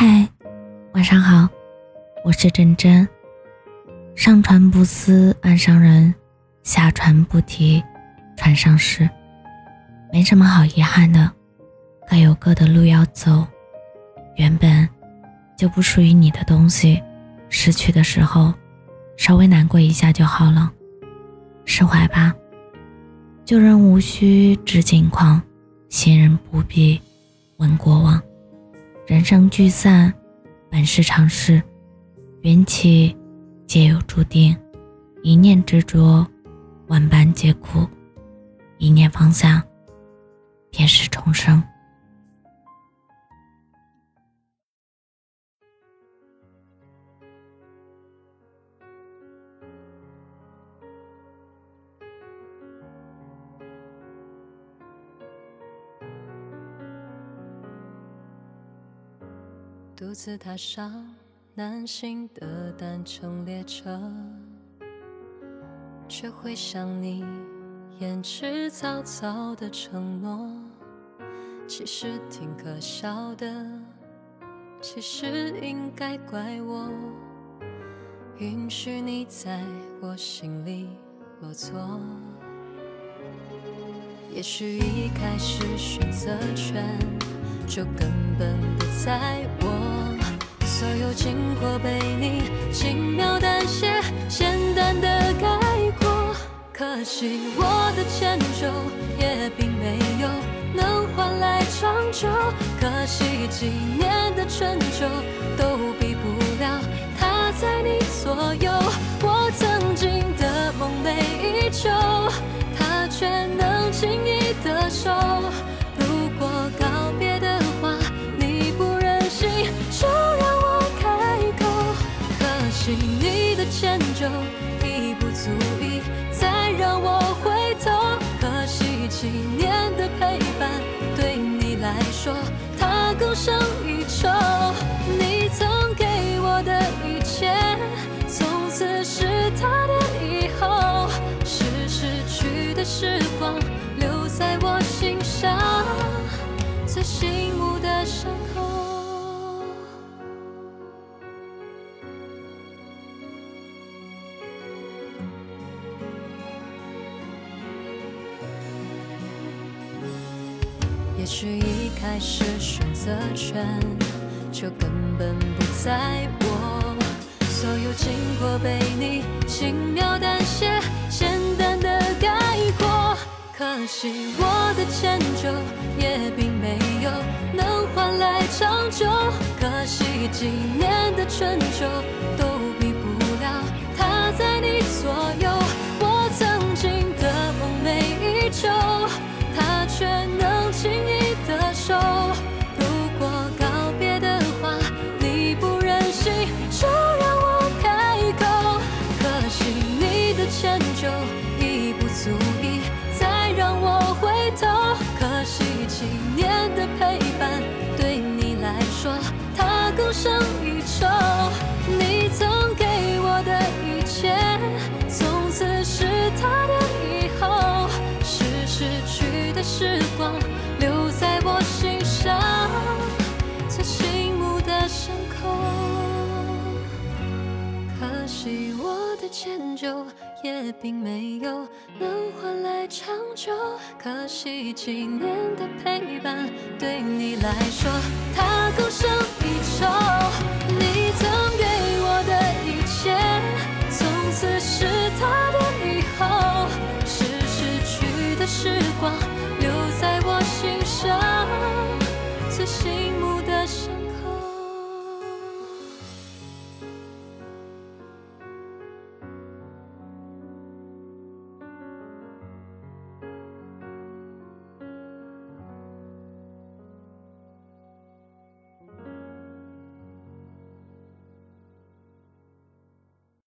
嗨，晚上好，我是真真。上船不思岸上人，下船不提船上事。没什么好遗憾的，各有各的路要走。原本就不属于你的东西，失去的时候，稍微难过一下就好了，释怀吧。旧人无需知近况，新人不必问过往。人生聚散，本是常事，缘起皆有注定。一念执着，万般皆苦；一念放下，便是重生。独自踏上南行的单程列车，却回想你言之凿凿的承诺，其实挺可笑的，其实应该怪我，允许你在我心里落座。也许一开始选择权就根本不在我。所有经过被你轻描淡写、简单的概括，可惜我的迁就也并没有能换来长久，可惜几年的陈旧都比不了他在你左右。它更胜一筹。你曾给我的一切，从此是他的以后，是失去的时光留在我心上最醒目的伤口。也许一开始选择权就根本不在我，所有经过被你轻描淡写、简单的概括。可惜我的迁就也并没有能换来长久，可惜几年的春秋都比不了他在你左右。我曾经的梦寐以求，迁就也并没有能换来长久可惜几年的陪伴对你来说它更胜一筹你曾给我的一切从此是他的以后是失去的时